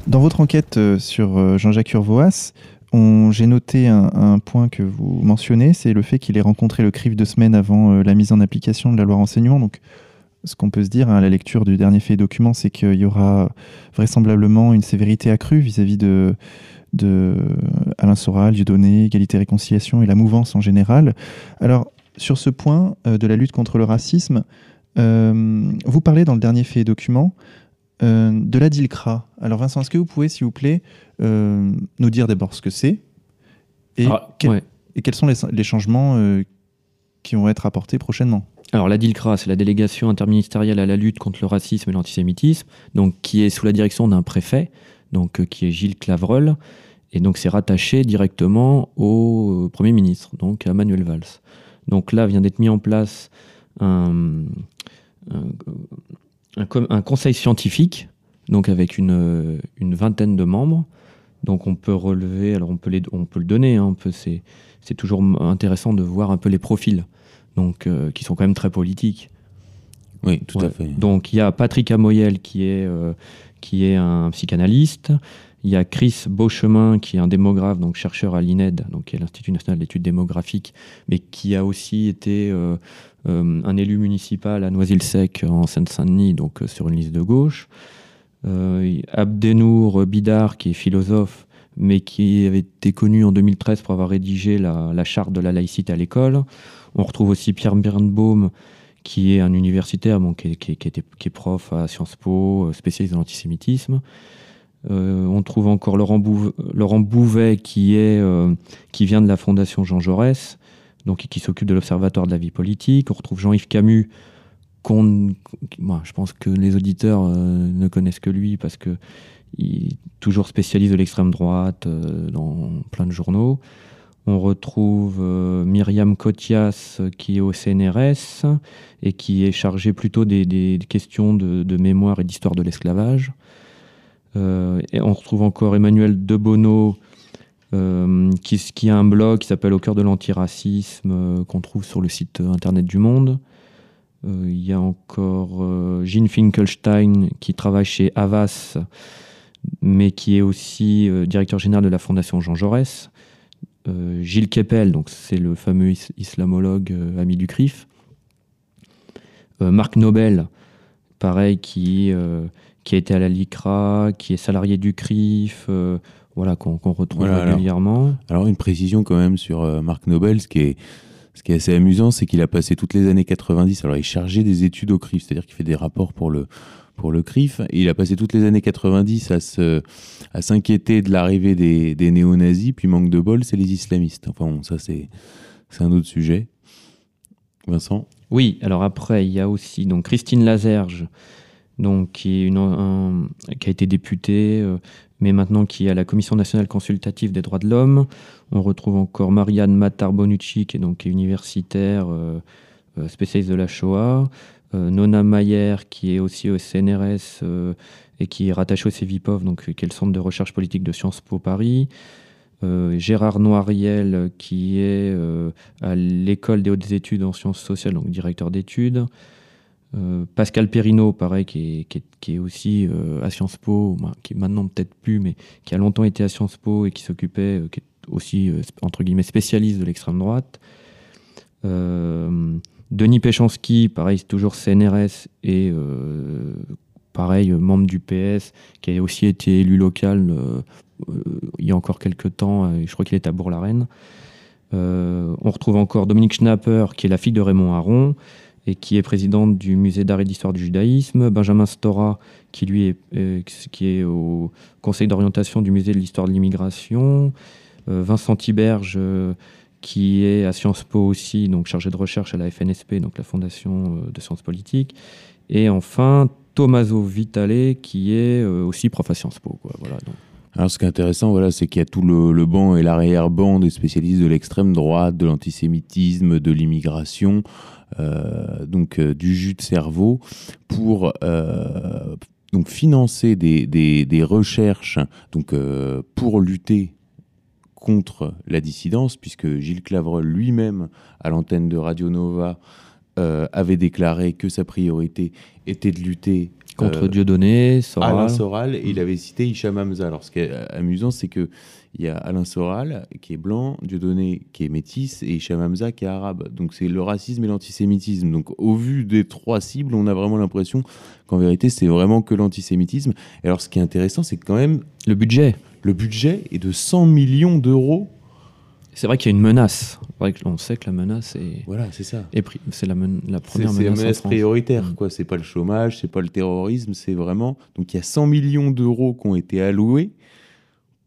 Dans votre enquête euh, sur euh, Jean-Jacques Urvoas, j'ai noté un, point que vous mentionnez, c'est le fait qu'il ait rencontré le CRIF deux semaines avant la mise en application de la loi renseignement. Donc, ce qu'on peut se dire hein, à la lecture du dernier fait document, c'est qu'il y aura vraisemblablement une sévérité accrue vis-à-vis de, de Alain Soral, Dieudonné, Égalité Réconciliation et la mouvance en général. Alors, sur ce point euh, de la lutte contre le racisme, euh, vous parlez dans le dernier fait document euh, de la DILCRA. Alors Vincent, est-ce que vous pouvez, s'il vous plaît, nous dire d'abord ce que c'est et, ah, et, quels sont les, changements qui vont être apportés prochainement? Alors la DILCRA, c'est la délégation interministérielle à la lutte contre le racisme et l'antisémitisme, donc qui est sous la direction d'un préfet, donc qui est Gilles Clavreul, et donc c'est rattaché directement au Premier ministre, donc à Manuel Valls. Donc là vient d'être mis en place un, un, conseil scientifique, donc avec une, une, vingtaine de membres. Donc on peut relever, alors on peut, les, on peut le donner, hein, c'est toujours intéressant de voir un peu les profils, donc euh, qui sont quand même très politiques. Oui, tout à fait. Donc il y a Patrick Amoyel qui est, euh, qui est un psychanalyste, il y a Chris Beauchemin, qui est un démographe, donc chercheur à l'INED, donc qui est l'Institut national d'études démographiques, mais qui a aussi été euh, euh, un élu municipal à Noisy-le-Sec en Seine-Saint-Denis, donc euh, sur une liste de gauche. Abdenour Bidar, qui est philosophe, mais qui avait été connu en 2013 pour avoir rédigé la, charte de la laïcité à l'école. On retrouve aussi Pierre Birnbaum, qui est un universitaire, qui, est prof à Sciences Po, spécialiste de l'antisémitisme. Euh, on trouve encore Laurent, Bouvet, euh, qui vient de la Fondation Jean Jaurès, donc qui s'occupe de l'Observatoire de la vie politique. On retrouve Jean-Yves Camus, je pense que les auditeurs euh, ne connaissent que lui parce que il est toujours spécialiste de l'extrême droite dans plein de journaux. On retrouve Myriam Cotias qui est au CNRS et qui est chargée plutôt des, questions de mémoire et d'histoire de l'esclavage. Euh, et on retrouve encore Emmanuel Debono, euh, qui, a un blog qui s'appelle Au cœur de l'antiracisme, euh, qu'on trouve sur le site internet du Monde. Il y a encore Jean Finkelstein, qui travaille chez Havas, mais qui est aussi directeur général de la Fondation Jean Jaurès. Gilles Keppel, donc c'est le fameux islamologue ami du CRIF. Marc Nobel, pareil, qui qui a été à la LICRA, qui est salarié du CRIF, euh, voilà, qu'on retrouve régulièrement. Alors, une précision quand même sur euh, Marc Nobel, ce qui est, ce qui est assez amusant, c'est qu'il a passé toutes les années 90, alors il chargeait des études au CRIF, c'est-à-dire qu'il fait des rapports pour le, pour le CRIF, et il a passé toutes les années 90 à, se, à s'inquiéter de l'arrivée des, des néo-nazis, puis manque de bol, c'est les islamistes. Enfin bon, ça c'est, c'est un autre sujet. Vincent? Oui, alors après, il y a aussi donc Christine Lazerge, donc qui, a été député, euh, mais maintenant qui est à la Commission nationale consultative des droits de l'homme. On retrouve encore Marianne Matar-Bonucci, qui est donc universitaire, euh, euh, spécialiste de la Shoah. Nona Mayer, qui est aussi au CNRS et qui est rattachée au CEVIPOV, donc qui est le centre de recherche politique de Sciences Po Paris. Gérard Noiriel, qui est à l'école des hautes études en sciences sociales, donc directeur d'études. Euh, Pascal Perrineau, pareil, qui est, aussi euh, à Sciences Po, qui est maintenant peut-être plus, mais qui a longtemps été à Sciences Po et qui s'occupait, euh, qui est aussi, entre guillemets, spécialiste de l'extrême droite. Denis Péchanski, pareil, c'est toujours CNRS et pareil, membre du PS, qui a aussi été élu local il y a encore quelques temps, je crois qu'il est à Bourg-la-Reine. on retrouve encore Dominique Schnapper, qui est la fille de Raymond Aron, et qui est présidente du musée d'art et d'histoire du judaïsme, Benjamin Stora, qui lui est, euh, qui est au conseil d'orientation du musée de l'histoire de l'immigration, euh, Vincent Tiberge, euh, qui est à Sciences Po aussi, donc chargé de recherche à la FNSP, donc la Fondation de sciences politiques, et enfin Tommaso Vitale, qui est aussi prof à Sciences Po. Voilà. Alors, ce qui est intéressant, voilà, c'est qu'il y a tout le, banc et l'arrière-banc des spécialistes de l'extrême droite, de l'antisémitisme, de l'immigration, euh, donc euh, du jus de cerveau, pour euh, donc financer des recherches donc, pour lutter contre la dissidence, puisque Gilles Clavreul lui-même, à l'antenne de Radio Nova, avait déclaré que sa priorité était de lutter Contre Dieudonné, Soral. Alain Soral, et il avait cité Hicham Hamza. Alors, ce qui est amusant, c'est que il y a Alain Soral qui est blanc, Dieudonné qui est métis et Hicham Hamza qui est arabe. Donc c'est le racisme et l'antisémitisme. Donc au vu des trois cibles, on a vraiment l'impression qu'en vérité c'est vraiment que l'antisémitisme. Et alors ce qui est intéressant, c'est que quand même le budget. Le budget est de 100 millions d'euros. C'est vrai qu'il y a une menace. On sait que la menace est. Voilà, c'est ça. C'est la, la, première menace. C'est la menace prioritaire, mm. quoi. C'est pas le chômage, c'est pas le terrorisme, c'est vraiment. Donc il y a 100 millions d'euros qui ont été alloués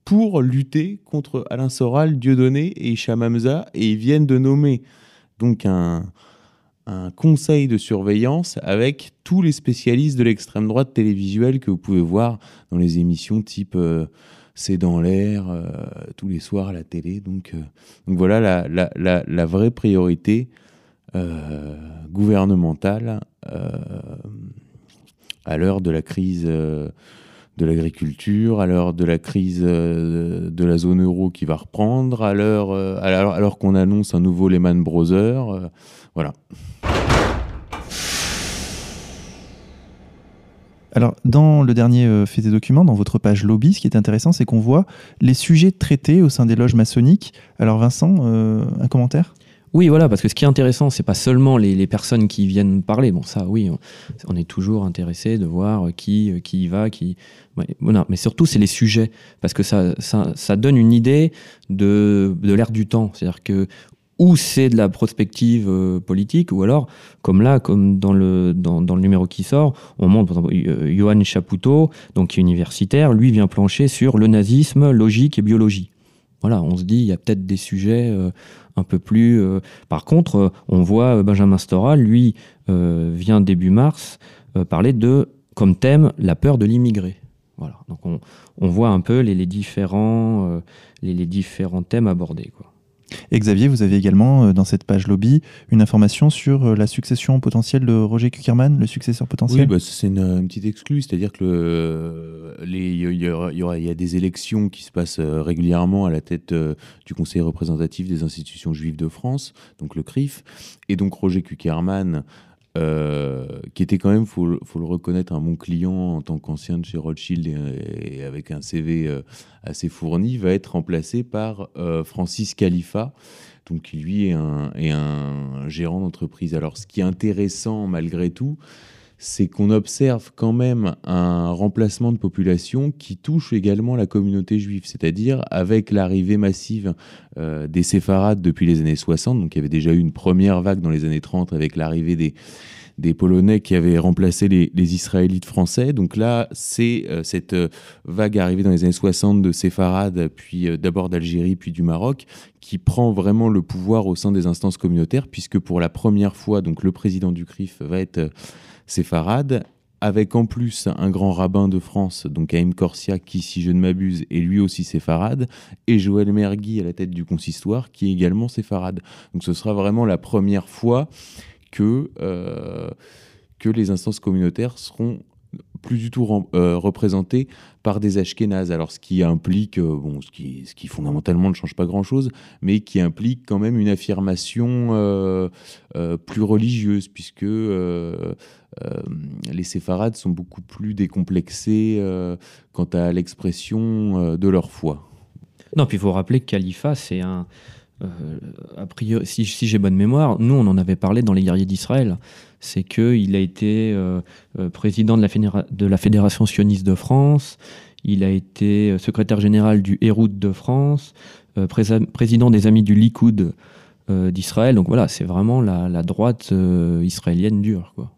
pour lutter contre Alain Soral, Dieudonné et Hicham Hamza, et ils viennent de nommer donc un, conseil de surveillance avec tous les spécialistes de l'extrême droite télévisuelle que vous pouvez voir dans les émissions type euh, C'est dans l'air, euh, tous les soirs à la télé. Donc, euh, voilà la, vraie priorité gouvernementale à l'heure de la crise de l'agriculture, à l'heure de la crise euh, de la zone euro qui va reprendre, à l'heure euh, alors, qu'on annonce un nouveau Lehman Brothers. Euh, voilà. Alors, dans le dernier fait des documents, dans votre page lobby, ce qui est intéressant, c'est qu'on voit les sujets traités au sein des loges maçonniques. Alors, Vincent, un commentaire? Oui, voilà, parce que ce qui est intéressant, c'est pas seulement les, personnes qui viennent parler. Bon, ça, oui, on, est toujours intéressé de voir qui, qui y va, qui. mais surtout, c'est les sujets, parce que ça, ça, donne une idée de, de l'ère du temps. C'est-à-dire que ou c'est de la prospective euh, politique, ou alors, comme là, comme dans le, dans, le numéro qui sort, on montre, par exemple, euh, Johan Chapoutot, donc qui est universitaire, lui vient plancher sur le nazisme, logique et biologie. Voilà, on se dit, il y a peut-être des sujets euh, un peu plus. Euh, par contre, euh, on voit euh, Benjamin Stora, lui, vient début mars parler de, comme thème, la peur de l'immigré. Voilà. Donc on, voit un peu les, différents, les, les, différents thèmes abordés. Quoi. Et Xavier, vous avez également euh, dans cette page lobby une information sur euh, la succession potentielle de Roger Kuckerman, le successeur potentiel Oui, bah, c'est une, petite exclue, c'est-à-dire que il y, y, a des élections qui se passent euh, régulièrement à la tête du Conseil représentatif des institutions juives de France, donc le CRIF, et donc Roger Kuckerman euh, qui était quand même, faut, faut le reconnaître, un bon client en tant qu'ancien de chez Rothschild et, avec un CV euh, assez fourni, va être remplacé par euh, Francis Khalifa, donc qui lui est un, est un gérant d'entreprise. Alors, ce qui est intéressant malgré tout, c'est qu'on observe quand même un remplacement de population qui touche également la communauté juive, c'est-à-dire avec l'arrivée massive euh, des séfarades depuis les années 60, donc il y avait déjà eu une première vague dans les années 30 avec l'arrivée des, des Polonais qui avaient remplacé les, Israélites français. Donc là, c'est euh, cette euh, vague arrivée dans les années 60 de séfarades, puis d'abord d'Algérie, puis du Maroc, qui prend vraiment le pouvoir au sein des instances communautaires, puisque pour la première fois, donc le président du CRIF va être séfarade, avec en plus un grand rabbin de France, donc Haïm Corsia, qui, si je ne m'abuse, est lui aussi séfarade, et Joël Mergui à la tête du consistoire, qui est également séfarade. Donc ce sera vraiment la première fois que, euh, que les instances communautaires seront plus du tout euh, représentés par des Ashkénazes. Alors, ce qui implique, euh, bon, ce qui, ce qui fondamentalement ne change pas grand-chose, mais qui implique quand même une affirmation euh, plus religieuse, puisque les séfarades sont beaucoup plus décomplexés quant à l'expression de leur foi. Non, puis il faut rappeler que Khalifa, c'est un. A priori, si, j'ai bonne mémoire, nous on en avait parlé dans les guerriers d'Israël c'est qu'il a été euh, euh, président de la, la, Fédération sioniste de France, il a été euh, secrétaire général du Hérout de France, président des Amis du Likoud d'Israël. Donc voilà, c'est vraiment la, droite israélienne dure. Quoi.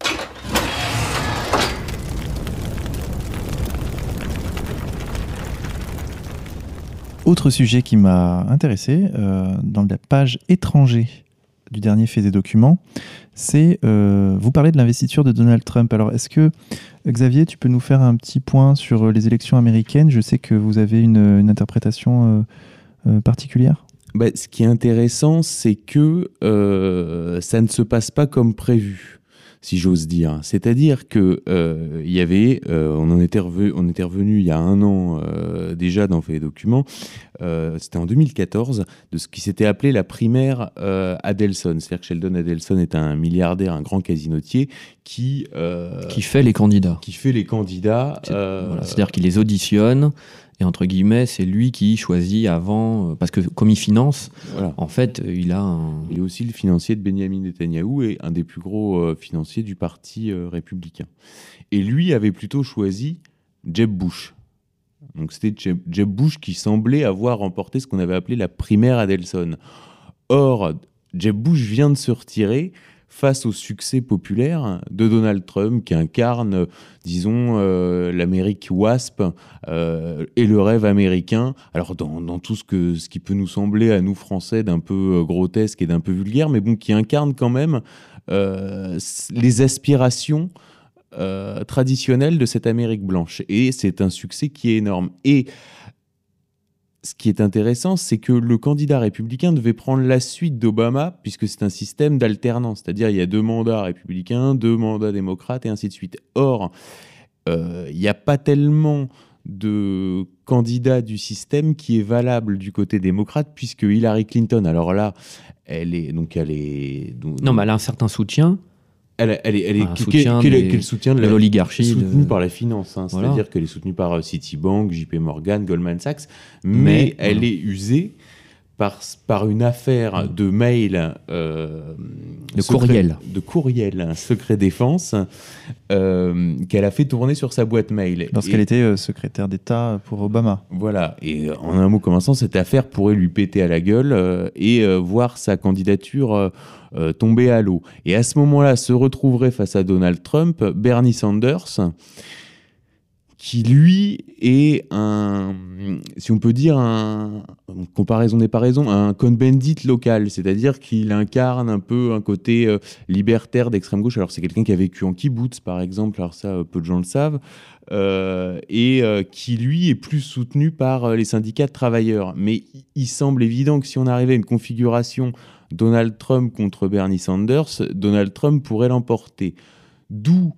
Autre sujet qui m'a intéressé, dans la page étranger du dernier fait des documents, c'est euh, vous parlez de l'investiture de Donald Trump. Alors est-ce que Xavier, tu peux nous faire un petit point sur euh, les élections américaines? Je sais que vous avez une, interprétation euh, particulière. Bah, ce qui est intéressant, c'est que ça ne se passe pas comme prévu. Si j'ose dire. C'est-à-dire que euh, il y avait, euh, on en était revenu, on était revenu il y a un an euh, déjà dans Fait Documents, c'était en 2014, de ce qui s'était appelé la primaire Adelson. C'est-à-dire que Sheldon Adelson est un milliardaire, un grand casinotier qui qui fait les candidats, qui fait les candidats. C'est-à-dire qu'il les auditionne et entre guillemets, c'est lui qui choisit avant, euh, parce que comme il finance, en fait, euh, il a un... Il est aussi le financier de Benjamin Netanyahu et un des plus gros euh, financiers du parti républicain. Et lui avait plutôt choisi Jeb Bush. Donc c'était Jeb, Bush qui semblait avoir remporté ce qu'on avait appelé la primaire Adelson. Or, Jeb Bush vient de se retirer face au succès populaire de Donald Trump qui incarne, disons, euh, l'Amérique WASP euh, et le rêve américain. Alors dans, tout ce, que, ce qui peut nous sembler à nous Français d'un peu euh, grotesque et d'un peu vulgaire, mais bon, qui incarne quand même les aspirations traditionnelles de cette Amérique blanche. Et c'est un succès qui est énorme. Et ce qui est intéressant, c'est que le candidat républicain devait prendre la suite d'Obama, puisque c'est un système d'alternance, c'est-à-dire il y a deux mandats républicains, deux mandats démocrates, et ainsi de suite. Or, euh, il n'y a pas tellement de candidats du système qui est valable du côté démocrate, puisque Hillary Clinton, alors là, elle est donc elle est non, mais elle a un certain soutien. Elle, est, elle est, soutien quel, soutien de l'oligarchie soutenue par la finance. Hein. C'est-à-dire qu'elle est soutenue par euh, Citibank, JP Morgan, Goldman Sachs, mais, elle est usée par, par une affaire de mail euh, de courriel. de courriel secret défense euh, qu'elle a fait tourner sur sa boîte mail. Lorsqu'elle était secrétaire d'État pour Obama. Voilà. Et en un mot commençant cette affaire pourrait lui péter à la gueule et voir sa candidature euh, tomber à l'eau. Et à ce moment-là, se retrouverait face à Donald Trump Bernie Sanders, qui lui est un, si on peut dire, un, comparaison des paraisons, un Cohn-Bendit local, c'est-à-dire qu'il incarne un peu un côté euh, libertaire d'extrême gauche. Alors c'est quelqu'un qui a vécu en kibbutz, par exemple, alors ça, euh, peu de gens le savent, et qui lui est plus soutenu par les syndicats de travailleurs. Mais il semble évident que si on arrivait à une configuration Donald Trump contre Bernie Sanders, Donald Trump pourrait l'emporter. D'où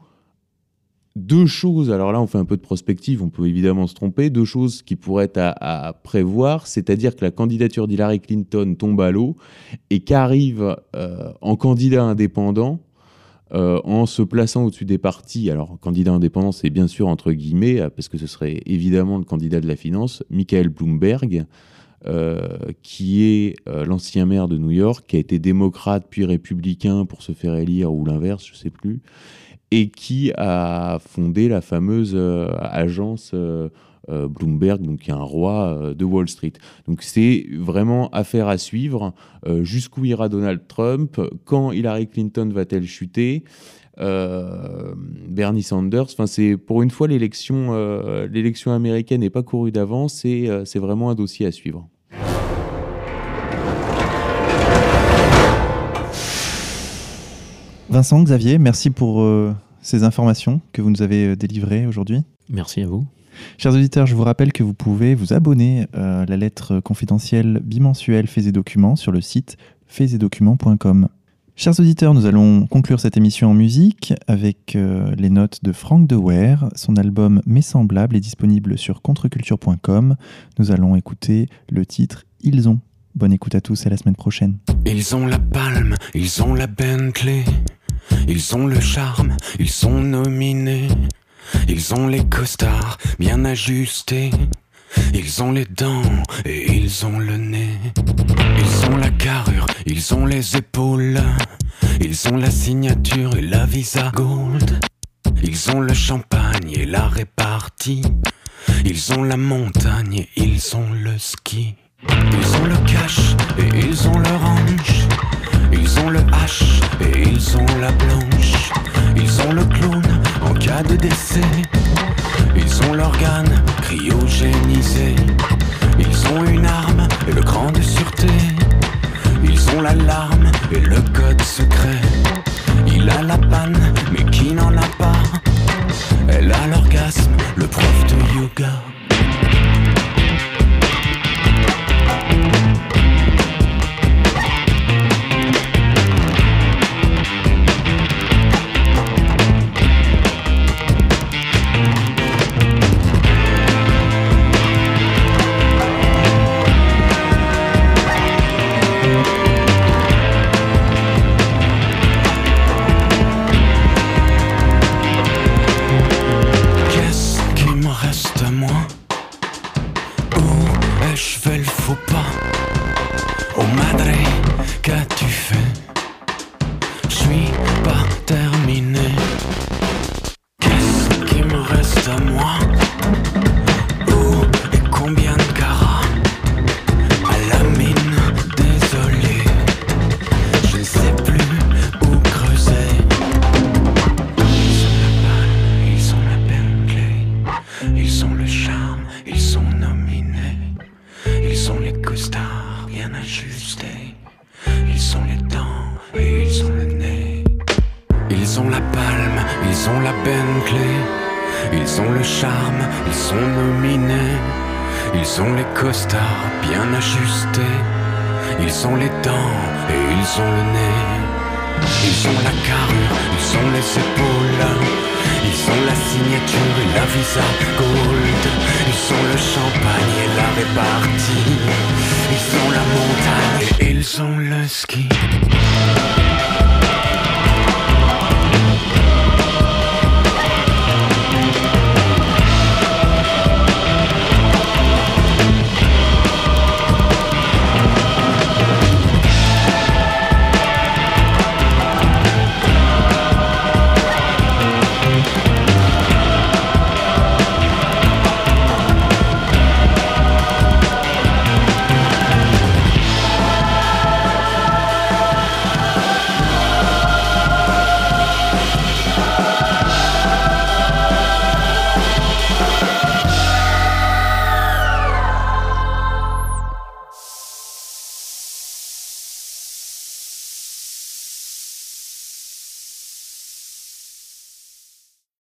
deux choses, alors là on fait un peu de prospective, on peut évidemment se tromper, deux choses qui pourraient être à, prévoir, c'est-à-dire que la candidature d'Hillary Clinton tombe à l'eau et qu'arrive euh, en candidat indépendant, euh, en se plaçant au-dessus des partis, alors candidat indépendant c'est bien sûr entre guillemets, parce que ce serait évidemment le candidat de la finance, Michael Bloomberg, euh, qui est euh, l'ancien maire de New York, qui a été démocrate puis républicain pour se faire élire, ou l'inverse, je ne sais plus, et qui a fondé la fameuse euh, agence Bloomberg, donc qui est un roi de Wall Street. Donc c'est vraiment affaire à suivre. Jusqu'où ira Donald Trump Quand Hillary Clinton va-t-elle chuter Bernie Sanders. Enfin, c'est pour une fois l'élection, l'élection américaine n'est pas courue d'avance et c'est vraiment un dossier à suivre. Vincent, Xavier, merci pour euh, ces informations que vous nous avez euh, délivrées aujourd'hui. Merci à vous. Chers auditeurs, je vous rappelle que vous pouvez vous abonner à la lettre confidentielle bimensuelle Faits et Documents sur le site faitsetdocuments.com. Chers auditeurs, nous allons conclure cette émission en musique avec euh, les notes de Frank Dewer. Son album Mes semblables est disponible sur contreculture.com. Nous allons écouter le titre Ils ont. Bonne écoute à tous et à la semaine prochaine. Ils ont la palme, ils ont la Bentley. Ils ont le charme, ils sont nominés. Ils ont les costards bien ajustés. Ils ont les dents et ils ont le nez. Ils ont la carrure, ils ont les épaules. Ils ont la signature et la visa gold. Ils ont le champagne et la répartie. Ils ont la montagne et ils ont le ski. Ont la blanche. Ils ont le clown en cas de décès. Ils ont l'organe cryogénisé. Ils ont une arme et le cran de sûreté. Ils ont l'alarme et le code secret. Il a la panne, mais qui n'en a pas? Elle a l'orgasme, le prof de yoga. Ils ont la Bentley. Ils ont le charme, ils sont nominés. Ils ont les costards bien ajustés. Ils ont les dents et ils ont le nez. Ils ont la carrure, ils ont les épaules. Ils ont la signature et la visa gold. Ils ont le champagne et la répartie. Ils ont la montagne et ils ont le ski.